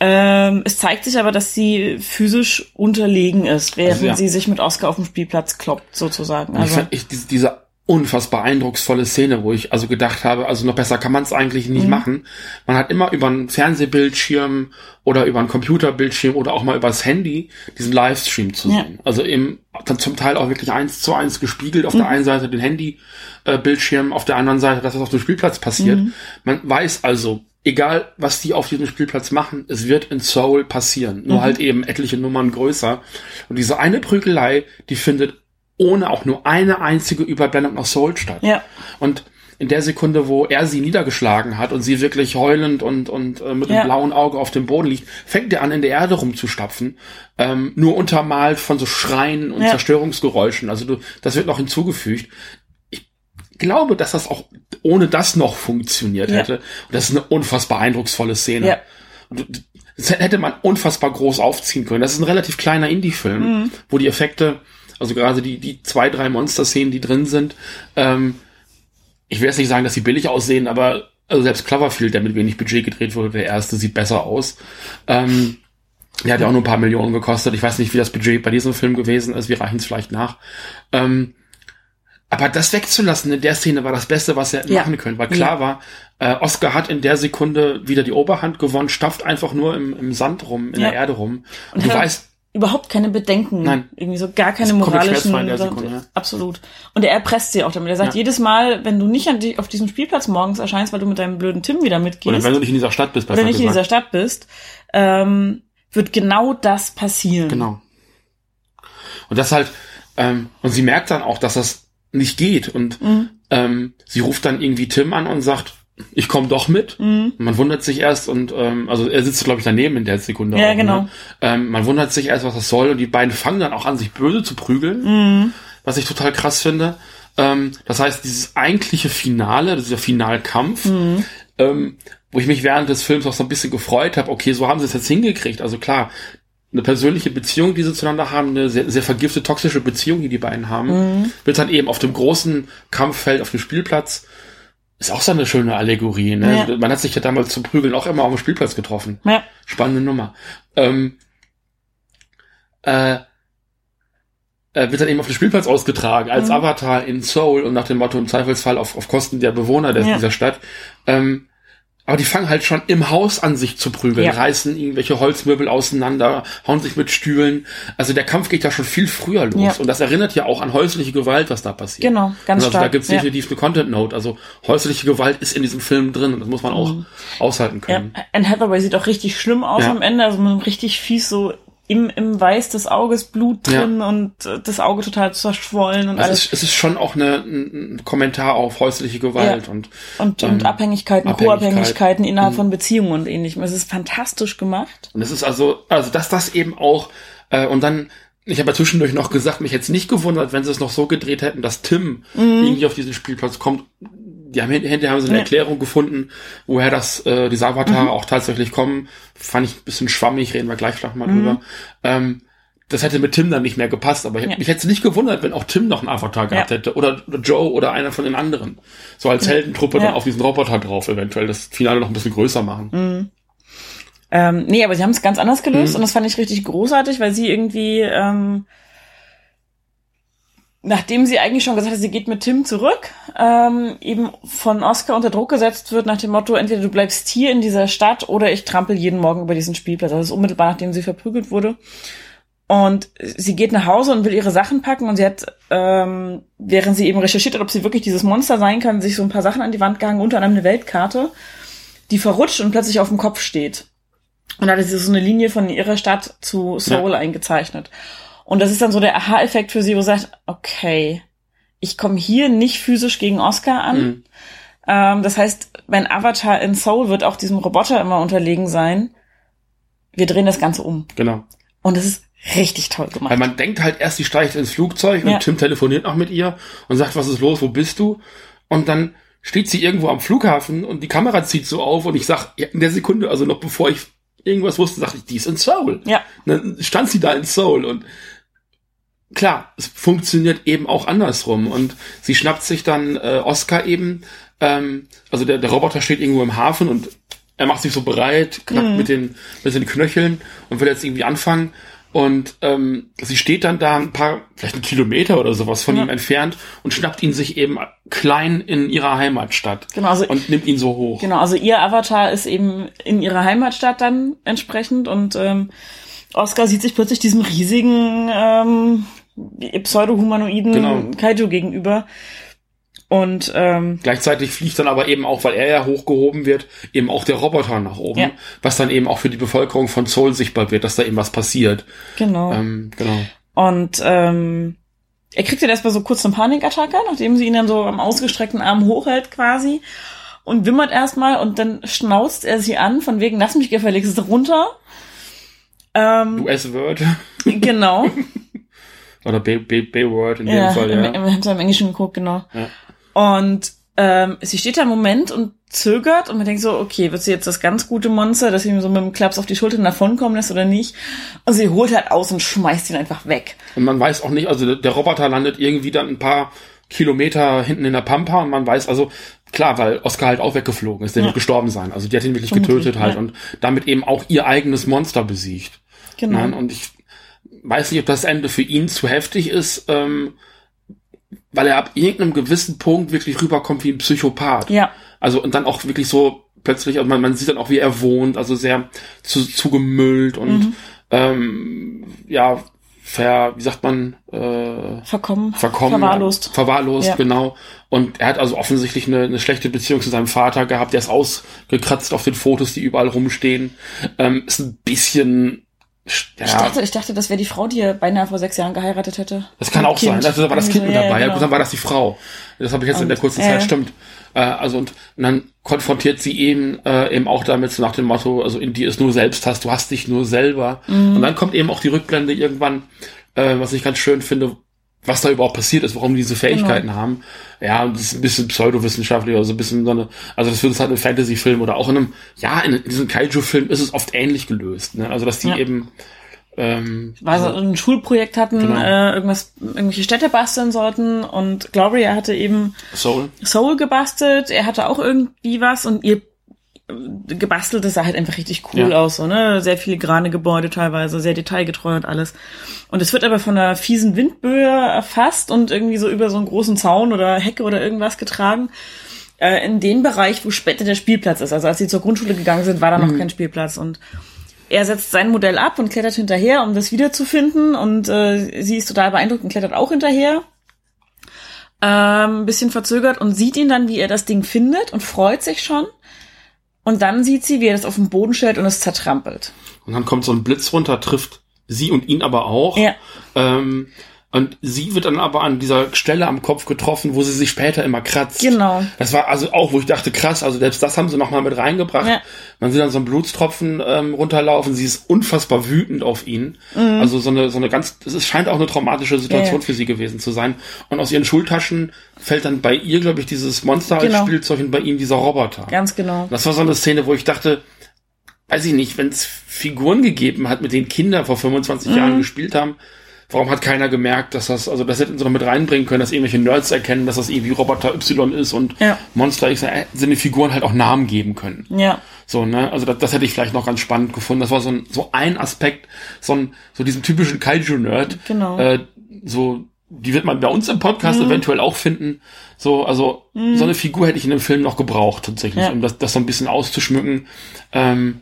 Ähm, es zeigt sich aber, dass sie physisch unterlegen ist, während also, ja. sie sich mit Oscar auf dem Spielplatz kloppt, sozusagen. Also ich, ich, diese unfassbar eindrucksvolle Szene, wo ich also gedacht habe, also noch besser kann man es eigentlich nicht mhm. machen. Man hat immer über einen Fernsehbildschirm oder über einen Computerbildschirm oder auch mal übers Handy diesen Livestream zu sehen. Ja. Also eben dann zum Teil auch wirklich eins zu eins gespiegelt. Auf mhm. der einen Seite den Handybildschirm, auf der anderen Seite das, was auf dem Spielplatz passiert. Mhm. Man weiß also, egal was die auf diesem Spielplatz machen, es wird in Seoul passieren. Nur mhm. halt eben etliche Nummern größer. Und diese eine Prügelei, die findet ohne auch nur eine einzige Überblendung nach Soul statt. Ja. Und in der Sekunde, wo er sie niedergeschlagen hat und sie wirklich heulend und, und äh, mit ja. einem blauen Auge auf dem Boden liegt, fängt er an, in der Erde rumzustapfen. Ähm, nur untermalt von so Schreien und ja. Zerstörungsgeräuschen. Also du, das wird noch hinzugefügt. Ich glaube, dass das auch ohne das noch funktioniert ja. hätte. Und das ist eine unfassbar eindrucksvolle Szene. Ja. Das hätte man unfassbar groß aufziehen können. Das ist ein relativ kleiner Indie-Film, mhm. wo die Effekte also gerade die, die zwei, drei Monster-Szenen, die drin sind, ähm, ich will jetzt nicht sagen, dass sie billig aussehen, aber also selbst Cloverfield, der mit wenig Budget gedreht wurde, der erste sieht besser aus. Ähm, der hat ja auch nur ein paar Millionen gekostet. Ich weiß nicht, wie das Budget bei diesem Film gewesen ist. Wir reichen es vielleicht nach. Ähm, aber das wegzulassen in der Szene war das Beste, was er ja. machen können, weil klar ja. war, äh, Oscar hat in der Sekunde wieder die Oberhand gewonnen, stafft einfach nur im, im Sand rum, in ja. der Erde rum. Und, Und du weißt, überhaupt keine Bedenken. Nein. Irgendwie so gar keine moralischen. Sekunde, ja. Absolut. Und er erpresst sie auch damit. Er sagt ja. jedes Mal, wenn du nicht an die, auf diesem Spielplatz morgens erscheinst, weil du mit deinem blöden Tim wieder mitgehst. Oder wenn du nicht in dieser Stadt bist, Oder nicht gesagt. in dieser Stadt bist, ähm, wird genau das passieren. Genau. Und das halt, ähm, und sie merkt dann auch, dass das nicht geht. Und mhm. ähm, sie ruft dann irgendwie Tim an und sagt, ich komme doch mit. Mhm. Man wundert sich erst und ähm, also er sitzt glaube ich daneben in der Sekunde. Ja, auch, ne? genau. Ne? Ähm, man wundert sich erst, was das soll und die beiden fangen dann auch an, sich böse zu prügeln, mhm. was ich total krass finde. Ähm, das heißt, dieses eigentliche Finale, dieser Finalkampf, mhm. ähm, wo ich mich während des Films auch so ein bisschen gefreut habe, okay, so haben sie es jetzt hingekriegt. Also klar, eine persönliche Beziehung, die sie zueinander haben, eine sehr, sehr vergiftete, toxische Beziehung, die die beiden haben, mhm. wird dann eben auf dem großen Kampffeld, auf dem Spielplatz, ist auch so eine schöne Allegorie. Ne? Ja. Man hat sich ja damals zum Prügeln auch immer auf dem Spielplatz getroffen. Ja. Spannende Nummer. Ähm, äh, äh, wird dann eben auf dem Spielplatz ausgetragen, als mhm. Avatar in Seoul und nach dem Motto im Zweifelsfall auf, auf Kosten der Bewohner des, ja. dieser Stadt. Ähm, aber die fangen halt schon im Haus an, sich zu prügeln, ja. reißen irgendwelche Holzmöbel auseinander, hauen sich mit Stühlen. Also der Kampf geht ja schon viel früher los. Ja. Und das erinnert ja auch an häusliche Gewalt, was da passiert. Genau, ganz also stark. Da gibt's definitiv eine Content-Note. Also häusliche Gewalt ist in diesem Film drin. Und das muss man auch mhm. aushalten können. Ja. Anne Hathaway sieht auch richtig schlimm aus am Ende. Also man richtig fies so im, im Weiß des Auges Blut drin ja. und äh, das Auge total zerschwollen und also alles. Es ist, es ist schon auch eine, ein Kommentar auf häusliche Gewalt ja. und, und, ähm, und Abhängigkeiten, Abhängigkeit. Co-Abhängigkeiten innerhalb mhm. von Beziehungen und ähnlichem. Es ist fantastisch gemacht. Und es ist also, also dass das eben auch, äh, und dann, ich habe ja zwischendurch noch gesagt, mich jetzt nicht gewundert, wenn sie es noch so gedreht hätten, dass Tim mhm. irgendwie auf diesen Spielplatz kommt die haben hinterher haben sie eine ja. Erklärung gefunden, woher das äh, diese Avatare mhm. auch tatsächlich kommen. Fand ich ein bisschen schwammig, reden wir gleich noch mal mhm. drüber. Ähm, das hätte mit Tim dann nicht mehr gepasst, aber ja. mich hätte es nicht gewundert, wenn auch Tim noch einen Avatar gehabt ja. hätte oder, oder, Joe oder einer von den anderen. So als Heldentruppe dann auf diesen Roboter drauf, eventuell das Finale noch ein bisschen größer machen. Mhm. Ähm, nee, aber sie haben es ganz anders gelöst mhm. und das fand ich richtig großartig, weil sie irgendwie ähm, nachdem sie eigentlich schon gesagt hat, sie geht mit Tim zurück, ähm, eben von Oscar unter Druck gesetzt wird nach dem Motto, entweder du bleibst hier in dieser Stadt oder ich trampel jeden Morgen über diesen Spielplatz. Das ist unmittelbar, nachdem sie verprügelt wurde. Und sie geht nach Hause und will ihre Sachen packen und sie hat, ähm, während sie eben recherchiert hat, ob sie wirklich dieses Monster sein kann, sich so ein paar Sachen an die Wand gehangen, unter anderem eine Weltkarte, die verrutscht und plötzlich auf dem Kopf steht. Und da hat sie so eine Linie von ihrer Stadt zu Seoul ja. eingezeichnet. Und das ist dann so der Aha-Effekt für sie, wo sie sagt, okay, ich komme hier nicht physisch gegen Oscar an. Mhm. Ähm, das heißt, mein Avatar in Soul wird auch diesem Roboter immer unterlegen sein. Wir drehen das Ganze um. Genau. Und das ist richtig toll gemacht. Weil man denkt halt erst, sie steigt ins Flugzeug ja. und Tim telefoniert noch mit ihr und sagt, was ist los, wo bist du? Und dann steht sie irgendwo am Flughafen und die Kamera zieht so auf und ich sag, ja, in der Sekunde, also noch bevor ich irgendwas wusste, sagte ich, die ist in Soul. Ja. Und dann stand sie da in Soul und klar, es funktioniert eben auch andersrum. Und sie schnappt sich dann äh, Oscar eben, ähm, also der, der Roboter steht irgendwo im Hafen und er macht sich so bereit, knackt mhm. mit, den, mit den Knöcheln und will jetzt irgendwie anfangen. Und ähm, sie steht dann da ein paar, vielleicht einen Kilometer oder sowas von ja. ihm entfernt und schnappt ihn sich eben klein in ihrer Heimatstadt. Genau, also, und nimmt ihn so hoch. Genau, also ihr Avatar ist eben in ihrer Heimatstadt dann entsprechend und ähm, Oscar sieht sich plötzlich diesem riesigen ähm, pseudo-humanoiden genau. Kaiju gegenüber. Und ähm, gleichzeitig fliegt dann aber eben auch, weil er ja hochgehoben wird, eben auch der Roboter nach oben, ja. was dann eben auch für die Bevölkerung von Seoul sichtbar wird, dass da eben was passiert. Genau. Ähm, genau. Und ähm, er kriegt ja erstmal so kurz eine Panikattacke, nachdem sie ihn dann so am ausgestreckten Arm hochhält quasi und wimmert erstmal und dann schnauzt er sie an, von wegen, lass mich gefälligst runter. Ähm, du S-Word. Genau. Oder Bayword in ja, dem Fall, ja. Wir haben es im Englischen geguckt, genau. Ja. Und ähm, sie steht da im Moment und zögert und man denkt so, okay, wird sie jetzt das ganz gute Monster, das ihm so mit dem Klaps auf die Schulter davonkommen lässt oder nicht? Und sie holt halt aus und schmeißt ihn einfach weg. Und man weiß auch nicht, also der Roboter landet irgendwie dann ein paar Kilometer hinten in der Pampa und man weiß also, klar, weil Oscar halt auch weggeflogen ist, der ja. wird gestorben sein. Also die hat ihn wirklich Vermutlich, getötet halt ja. und damit eben auch ihr eigenes Monster besiegt. Genau. Nein, und ich weiß nicht, ob das Ende für ihn zu heftig ist, ähm, weil er ab irgendeinem gewissen Punkt wirklich rüberkommt wie ein Psychopath. Ja. Also und dann auch wirklich so plötzlich, also man, man sieht dann auch, wie er wohnt, also sehr zu, zugemüllt und mhm. ähm, ja, ver, wie sagt man, äh, verkommen, verkommen, verwahrlost, verwahrlost, ja. genau. Und er hat also offensichtlich eine, eine schlechte Beziehung zu seinem Vater gehabt. Der ist ausgekratzt auf den Fotos, die überall rumstehen. Ähm, ist ein bisschen ja. Ich, dachte, ich dachte, das wäre die Frau, die er beinahe vor sechs Jahren geheiratet hätte. Das kann auch kind. sein. Das war das Kind mit dabei. Ja, genau. Dann war das die Frau. Das habe ich jetzt und, in der kurzen äh, Zeit, stimmt. Äh, also und, und dann konfrontiert sie ihn äh, eben auch damit so nach dem Motto, also in dir ist nur Selbsthass, du hast dich nur selber. Mhm. Und dann kommt eben auch die Rückblende irgendwann, äh, was ich ganz schön finde, was da überhaupt passiert ist, warum die diese Fähigkeiten genau. haben. Ja, das ist ein bisschen pseudowissenschaftlich, also ein bisschen so eine, also das wird es halt in einem Fantasy-Film oder auch in einem, ja, in, diesem Kaiju-Film ist es oft ähnlich gelöst, ne? Also, dass die ja. eben ähm, Weil sie ein Schulprojekt hatten, Genau. äh, irgendwas, irgendwelche Städte basteln sollten und Gloria hatte eben Soul. Soul gebastelt, er hatte auch irgendwie was und ihr gebastelt, das sah halt einfach richtig cool Ja. aus, so, ne? Sehr filigrane Gebäude teilweise, sehr detailgetreu und alles. Und es wird aber von einer fiesen Windböe erfasst und irgendwie so über so einen großen Zaun oder Hecke oder irgendwas getragen. Äh, in dem Bereich, wo später der Spielplatz ist. Also als sie zur Grundschule gegangen sind, war da noch kein Spielplatz und er setzt sein Modell ab und klettert hinterher, um das wiederzufinden. Und äh, sie ist total beeindruckt und klettert auch hinterher. Ähm, ein bisschen verzögert und sieht ihn dann, wie er das Ding findet und freut sich schon. Und dann sieht sie, wie er das auf den Boden stellt und es zertrampelt. Und dann kommt so ein Blitz runter, trifft sie und ihn aber auch. Ja. Ähm, und sie wird dann aber an dieser Stelle am Kopf getroffen, wo sie sich später immer kratzt. Genau. Das war also auch, wo ich dachte, krass, also selbst das haben sie nochmal mit reingebracht. Ja. Man sieht dann so einen Blutstropfen ähm, runterlaufen, sie ist unfassbar wütend auf ihn. Mhm. Also so eine, so eine ganz, es scheint auch eine traumatische Situation Ja, ja. für sie gewesen zu sein. Und aus ihren Schultaschen fällt dann bei ihr, glaube ich, dieses Monster als Genau. Spielzeug und bei ihm dieser Roboter. Ganz genau. Das war so eine Szene, wo ich dachte, weiß ich nicht, wenn es Figuren gegeben hat, mit denen Kinder vor 25 Mhm. Jahren gespielt haben, warum hat keiner gemerkt, dass das, also das hätten sie noch mit reinbringen können, dass irgendwelche Nerds erkennen, dass das irgendwie Roboter Y ist und Ja. Monster X, äh, sind den Figuren halt auch Namen geben können. Ja. So, ne, also das, das hätte ich vielleicht noch ganz spannend gefunden. Das war so ein, so ein Aspekt, so ein, so diesen typischen Kaiju-Nerd. Genau. Äh, so, die wird man bei uns im Podcast Mhm. eventuell auch finden. So, also, so eine Figur hätte ich in dem Film noch gebraucht, tatsächlich, Ja. um das, das so ein bisschen auszuschmücken. Ähm,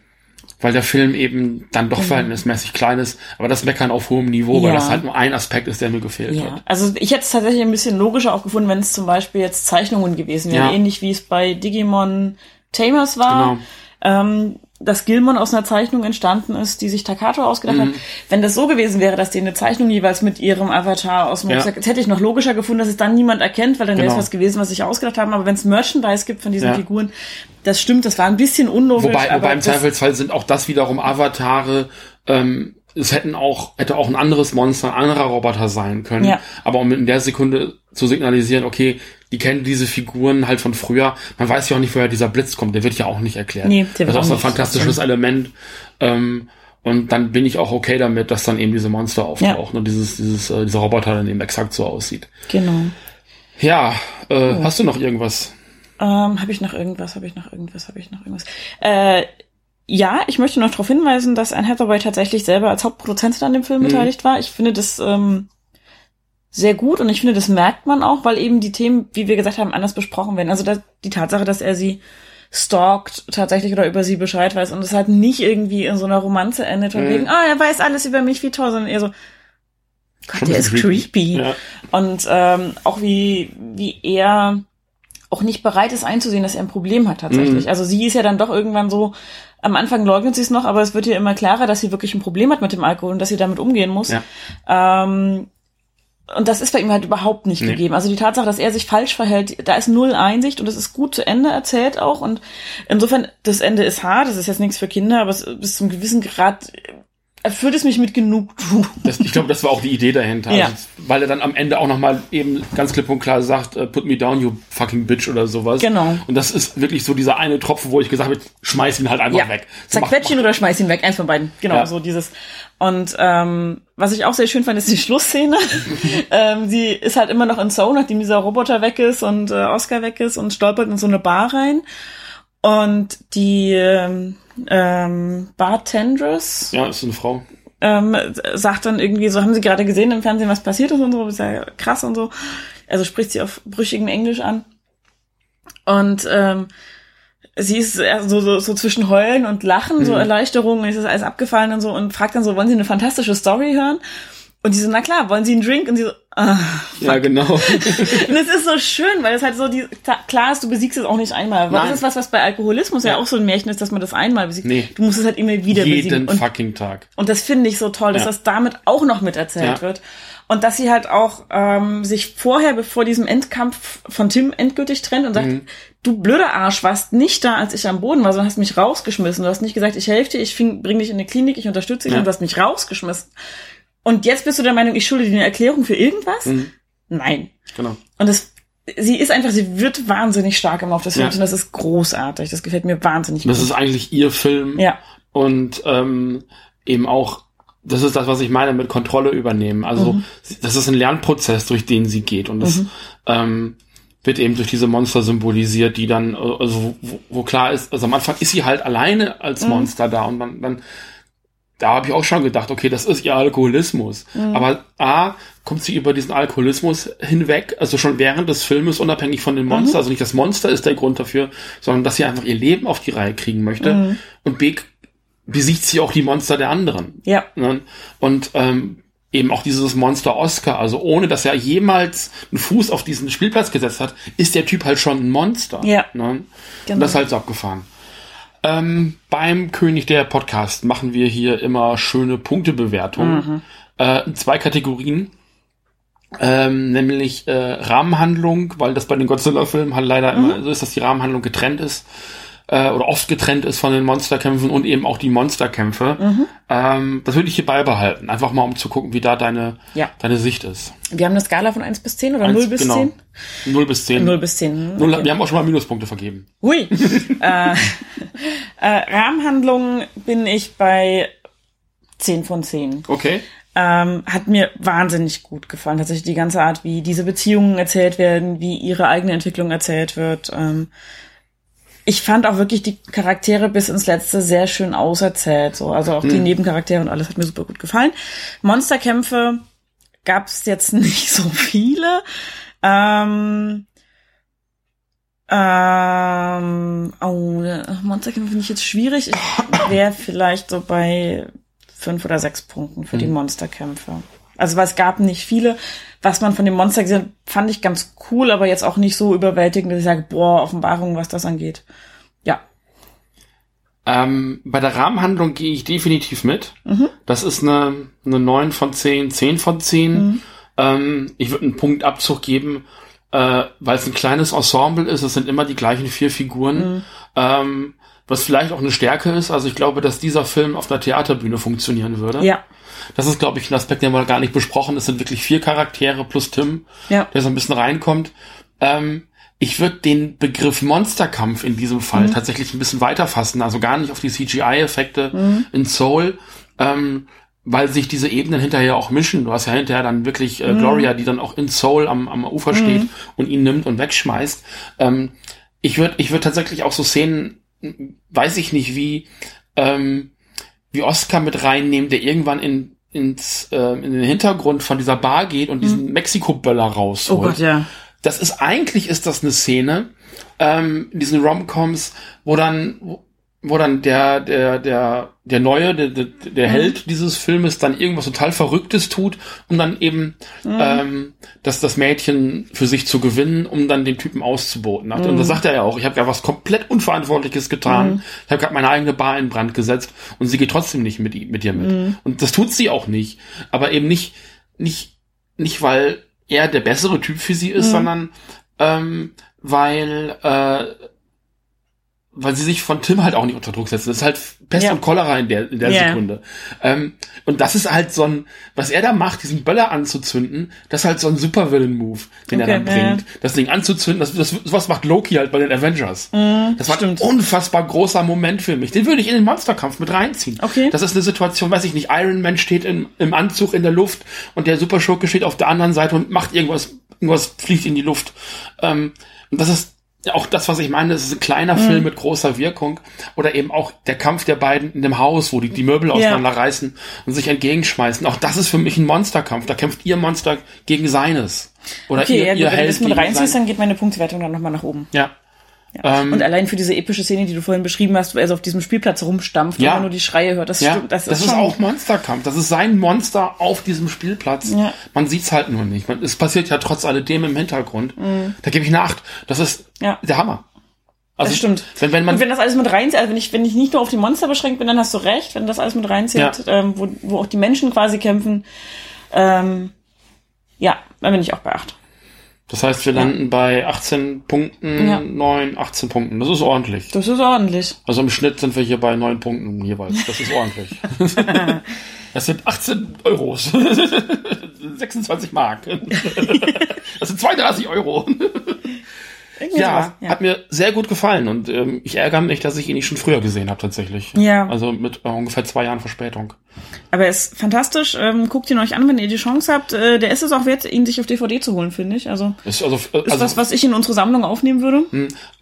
weil der Film eben dann doch verhältnismäßig klein ist, aber das Meckern auf hohem Niveau, weil Mhm. Ja. das halt nur ein Aspekt ist, der mir gefehlt Ja, hat. also ich hätte es tatsächlich ein bisschen logischer auch gefunden, wenn es zum Beispiel jetzt Zeichnungen gewesen wären, Ja. ähnlich wie es bei Digimon Tamers war. Genau. Ähm, dass Gilmon aus einer Zeichnung entstanden ist, die sich Takato ausgedacht Mhm. hat. Wenn das so gewesen wäre, dass die eine Zeichnung jeweils mit ihrem Avatar aus dem Ja. Rucksack, das hätte ich noch logischer gefunden, dass es dann niemand erkennt, weil dann wäre es Genau. was gewesen, was sich ausgedacht haben. Aber wenn es Merchandise gibt von diesen Ja. Figuren, das stimmt, das war ein bisschen unlogisch. Wobei, wobei im Zweifelsfall sind auch das wiederum Avatare, ähm, es hätten auch, hätte auch ein anderes Monster, ein anderer Roboter sein können. Ja. Aber um in der Sekunde zu signalisieren, okay, die kennen diese Figuren halt von früher. Man weiß ja auch nicht, woher dieser Blitz kommt. Der wird ja auch nicht erklärt. Nee, der das wird ist auch so ein fantastisches Element. Ähm, und dann bin ich auch okay damit, dass dann eben diese Monster auftauchen und dieses, dieses, äh, dieser Roboter dann eben exakt so aussieht. Genau. Ja, äh, hast du noch irgendwas? Ähm, habe ich noch irgendwas? Habe ich noch irgendwas? Habe ich noch irgendwas? Äh, ja, ich möchte noch darauf hinweisen, dass Anne Hathaway tatsächlich selber als Hauptproduzentin an dem Film Mhm. beteiligt war. Ich finde das ähm, sehr gut und ich finde, das merkt man auch, weil eben die Themen, wie wir gesagt haben, anders besprochen werden. Also das, die Tatsache, dass er sie stalkt tatsächlich oder über sie Bescheid weiß und es halt nicht irgendwie in so einer Romanze endet, von Mhm. wegen, ah, er weiß alles über mich, wie toll, sondern eher so, Gott, der ist creepy. Ja. Und ähm, auch wie, wie er auch nicht bereit ist einzusehen, dass er ein Problem hat tatsächlich. Mhm. Also sie ist ja dann doch irgendwann so, am Anfang leugnet sie es noch, aber es wird ihr immer klarer, dass sie wirklich ein Problem hat mit dem Alkohol und dass sie damit umgehen muss. Ja. Ähm, und das ist bei ihm halt überhaupt nicht Nee. gegeben. Also die Tatsache, dass er sich falsch verhält, da ist null Einsicht und es ist gut zu Ende erzählt auch. Und insofern, das Ende ist hart, das ist jetzt nichts für Kinder, aber es, bis zum gewissen Grad erfüllt es mich mit Genugtuung. Das, ich glaube, das war auch die Idee dahinter. Ja. Also, weil er dann am Ende auch nochmal eben ganz klipp und klar sagt, äh, put me down, you fucking bitch oder sowas. Genau. Und das ist wirklich so dieser eine Tropfen, wo ich gesagt habe, schmeiß ihn halt einfach Ja, weg. So, zerquetsch ihn oder schmeiß ihn weg, eins von beiden. Genau, Ja. so dieses. Und ähm, was ich auch sehr schön fand, ist die Schlussszene. ähm, sie ist halt immer noch in Zone, nachdem dieser Roboter weg ist und äh, Oscar weg ist und stolpert in so eine Bar rein. Und die ähm, ähm, Bartendress Ja, ist eine Frau. ähm, sagt dann irgendwie so, haben Sie gerade gesehen im Fernsehen, was passiert ist und so, ist ja krass und so. Also spricht sie auf brüchigem Englisch an. Und ähm, sie ist so, so, so zwischen Heulen und Lachen, so Erleichterung, ist das alles abgefallen und so und fragt dann so, wollen Sie eine fantastische Story hören? Und die so, na klar, wollen Sie einen Drink? Und sie so, ah. Ja, genau. Und es ist so schön, weil es halt so die, klar ist, du besiegst es auch nicht einmal. Aber Nein. das ist was, was bei Alkoholismus ja. Ja. auch so ein Märchen ist, dass man das einmal besiegt. Nee. Du musst es halt immer wieder besiegen. Jeden Und fucking Tag. und das finde ich so toll, dass Ja. das damit auch noch miterzählt Ja. wird. Und dass sie halt auch ähm, sich vorher, bevor diesem Endkampf von Tim endgültig trennt und sagt, Mhm. du blöder Arsch, warst nicht da, als ich am Boden war, sondern hast mich rausgeschmissen. Du hast nicht gesagt, ich helfe dir, ich bring dich in eine Klinik, ich unterstütze dich Ja. und du hast mich rausgeschmissen. Und jetzt bist du der Meinung, ich schulde dir eine Erklärung für irgendwas? Mhm. Nein. Genau. Und das, sie ist einfach, sie wird wahnsinnig stark im Laufe des Ja. Films und das ist großartig. Das gefällt mir wahnsinnig Das gut. ist eigentlich ihr Film. Ja. Und ähm, eben auch das ist das, was ich meine mit Kontrolle übernehmen. Also mhm. das ist ein Lernprozess, durch den sie geht und das mhm. ähm, wird eben durch diese Monster symbolisiert, die dann, also wo, wo klar ist, also am Anfang ist sie halt alleine als mhm. Monster mhm. da und dann, dann da habe ich auch schon gedacht, okay, das ist ihr Alkoholismus. Mhm. Aber A, kommt sie über diesen Alkoholismus hinweg, also schon während des Filmes, unabhängig von dem Monster. Mhm. Also nicht das Monster ist der Grund dafür, sondern dass sie einfach ihr Leben auf die Reihe kriegen möchte. Mhm. Und B, besiegt sie auch die Monster der anderen. Ja. Ne? Und ähm, eben auch dieses Monster Oscar, also ohne dass er jemals einen Fuß auf diesen Spielplatz gesetzt hat, ist der Typ halt schon ein Monster. Ja. Ne? Genau. Und das ist halt so abgefahren. Ähm, beim König der Podcast machen wir hier immer schöne Punktebewertungen. Mhm. Äh, zwei Kategorien. Ähm, nämlich äh, Rahmenhandlung, weil das bei den Godzilla-Filmen halt leider mhm. immer so ist, dass die Rahmenhandlung getrennt ist äh, oder oft getrennt ist von den Monsterkämpfen und eben auch die Monsterkämpfe. Mhm. Ähm, das würde ich hier beibehalten. Einfach mal, um zu gucken, wie da deine, ja. deine Sicht ist. Wir haben eine Skala von 1 bis 10 oder 1, 0 bis genau. 10? 0 bis 10. 0 bis 10. Okay. 0, wir haben auch schon mal Minuspunkte vergeben. Hui. äh, äh, Rahmenhandlung bin ich bei 10 von 10. Okay. Ähm, hat mir wahnsinnig gut gefallen. Tatsächlich die ganze Art, wie diese Beziehungen erzählt werden, wie ihre eigene Entwicklung erzählt wird. Ähm, ich fand auch wirklich die Charaktere bis ins Letzte sehr schön auserzählt. So. Also auch hm. die Nebencharaktere und alles hat mir super gut gefallen. Monsterkämpfe gab es jetzt nicht so viele. Ähm, ähm, oh, Monsterkämpfe finde ich jetzt schwierig. Ich wäre vielleicht so bei fünf oder sechs Punkten für hm. die Monsterkämpfe. Also weil es gab nicht viele. Was man von dem Monster gesehen hat, fand ich ganz cool, aber jetzt auch nicht so überwältigend, dass ich sage, boah, Offenbarung, was das angeht. Ja. Ähm, bei der Rahmenhandlung gehe ich definitiv mit. Mhm. Das ist eine, eine 9 von 10, 10 von 10. Mhm. Ähm, ich würde einen Punktabzug geben, äh, weil es ein kleines Ensemble ist. Es sind immer die gleichen vier Figuren. Mhm. Ähm, was vielleicht auch eine Stärke ist. Also ich glaube, dass dieser Film auf einer Theaterbühne funktionieren würde. Ja. Das ist, glaube ich, ein Aspekt, den wir gar nicht besprochen. Es sind wirklich vier Charaktere plus Tim, ja. der so ein bisschen reinkommt. Ähm, ich würde den Begriff Monsterkampf in diesem Fall mhm. tatsächlich ein bisschen weiter fassen, also gar nicht auf die CGI-Effekte mhm. in Soul, ähm, weil sich diese Ebenen hinterher auch mischen. Du hast ja hinterher dann wirklich äh, mhm. Gloria, die dann auch in Soul am, am Ufer steht mhm. und ihn nimmt und wegschmeißt. Ähm, ich würde ich würde tatsächlich auch so Szenen, weiß ich nicht, wie, ähm, wie Oscar mit reinnehmen, der irgendwann in ins äh, in den Hintergrund von dieser Bar geht und diesen mhm. Mexiko-Böller rausholt. Oh Gott, ja. Das ist eigentlich ist das eine Szene ähm, in diesen Romcoms, wo dann wo, wo dann der, der, der, der Neue, der, der, der mhm. Held dieses Filmes dann irgendwas total Verrücktes tut, um dann eben mhm. ähm, das, das Mädchen für sich zu gewinnen, um dann den Typen auszuboten. Mhm. Und da sagt er ja auch, ich habe ja was komplett Unverantwortliches getan. Mhm. Ich habe gerade meine eigene Bar in Brand gesetzt und sie geht trotzdem nicht mit, mit dir mit. Mhm. Und das tut sie auch nicht. Aber eben nicht, nicht, nicht, weil er der bessere Typ für sie ist, mhm. sondern ähm, weil äh, weil sie sich von Tim halt auch nicht unter Druck setzen. Das ist halt Pest ja. und Cholera in der, in der yeah. Sekunde. Ähm, und das ist halt so ein, was er da macht, diesen Böller anzuzünden, das ist halt so ein Supervillain-Move, den okay, er dann bringt. Ja. Das Ding anzuzünden, das, das, was macht Loki halt bei den Avengers. Mm, das war stimmt. ein unfassbar großer Moment für mich. Den würde ich in den Monsterkampf mit reinziehen. Okay. Das ist eine Situation, weiß ich nicht, Iron Man steht in, im Anzug in der Luft und der Superschurke steht auf der anderen Seite und macht irgendwas, irgendwas fliegt in die Luft. Ähm, und das ist auch das, was ich meine, das ist ein kleiner mhm. Film mit großer Wirkung. Oder eben auch der Kampf der beiden in dem Haus, wo die die Möbel auseinanderreißen ja. und sich entgegenschmeißen. Auch das ist für mich ein Monsterkampf. Da kämpft ihr Monster gegen seines. Oder okay, ihr, ja, ihr wenn du das mit reinziehst, dann geht meine Punktwertung dann nochmal nach oben. Ja. Ja. Ähm, und allein für diese epische Szene, die du vorhin beschrieben hast, wo er so auf diesem Spielplatz rumstampft ja. und man nur die Schreie hört, das ja. stimmt. Das, das ist, ist auch Monsterkampf. Das ist sein Monster auf diesem Spielplatz. Ja. Man sieht's halt nur nicht. es passiert ja trotz alledem im Hintergrund. Mhm. Da gebe ich eine Acht. Das ist ja. der Hammer. Also, das stimmt. Wenn, wenn man und wenn das alles mit reinzieht, also wenn ich, wenn ich nicht nur auf die Monster beschränkt bin, dann hast du recht, wenn das alles mit reinzieht, ähm, wo, wo auch die Menschen quasi kämpfen, ähm, ja, dann bin ich auch bei acht. Das heißt, wir landen ja. bei 18 Punkten, ja. 9, 18 Punkten. Das ist ordentlich. Das ist ordentlich. Also im Schnitt sind wir hier bei 9 Punkten jeweils. Das ist ordentlich. das sind 18 Euros. 26 Mark. Das sind 32 Euro. Ja, ja, hat mir sehr gut gefallen und ähm, ich ärgere mich, dass ich ihn nicht schon früher gesehen habe tatsächlich. Ja. Also mit äh, ungefähr zwei Jahren Verspätung. Aber er ist fantastisch. Ähm, guckt ihn euch an, wenn ihr die Chance habt. Äh, der ist es auch wert, ihn sich auf DVD zu holen, finde ich. Also Ist also, äh, ist also was, was ich in unsere Sammlung aufnehmen würde.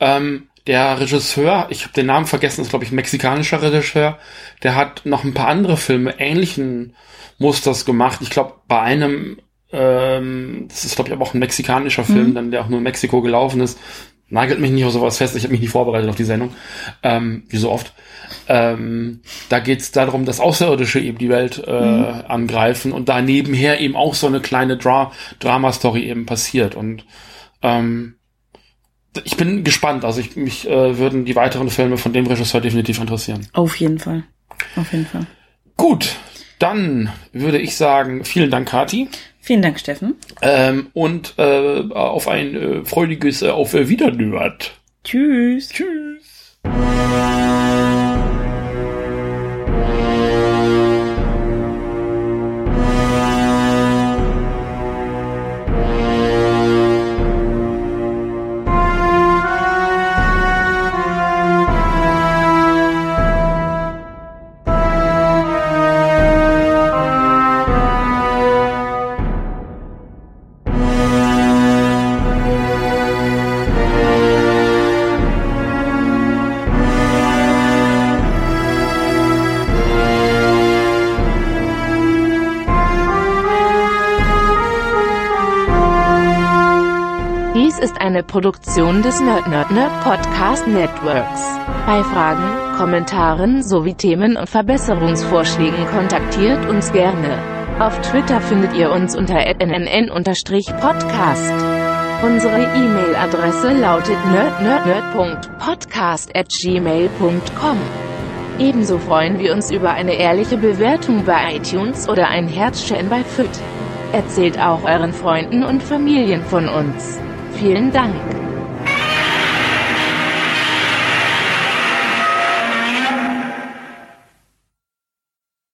ähm, der Regisseur, ich habe den Namen vergessen, ist glaube ich mexikanischer Regisseur, der hat noch ein paar andere Filme ähnlichen Musters gemacht. Ich glaube, bei einem, ähm, das ist glaube ich aber auch ein mexikanischer Film, dann der auch nur in Mexiko gelaufen ist. Nagelt mich nicht auf sowas fest, ich habe mich nicht vorbereitet auf die Sendung, ähm, wie so oft. Ähm, da geht es darum, dass Außerirdische eben die Welt äh, angreifen und da nebenher eben auch so eine kleine Dra Drama-Story eben passiert. Und ähm, ich bin gespannt. Also ich, mich äh, würden die weiteren Filme von dem Regisseur definitiv interessieren. Auf jeden Fall. Auf jeden Fall. Gut, dann würde ich sagen, vielen Dank, Kati. Vielen Dank, Steffen. Ähm, und äh, auf ein äh, freudiges äh, Auf Wiedernört. Tschüss. Tschüss. Des Nerd Nerd Nerd Podcast Networks. Bei Fragen, Kommentaren sowie Themen und Verbesserungsvorschlägen kontaktiert uns gerne. Auf Twitter findet ihr uns unter nnn-podcast. Unsere E-Mail-Adresse lautet nerdnerdnerd.podcast@gmail.com. Ebenso freuen wir uns über eine ehrliche Bewertung bei iTunes oder ein Herzchen bei FIT. Erzählt auch euren Freunden und Familien von uns. Vielen Dank.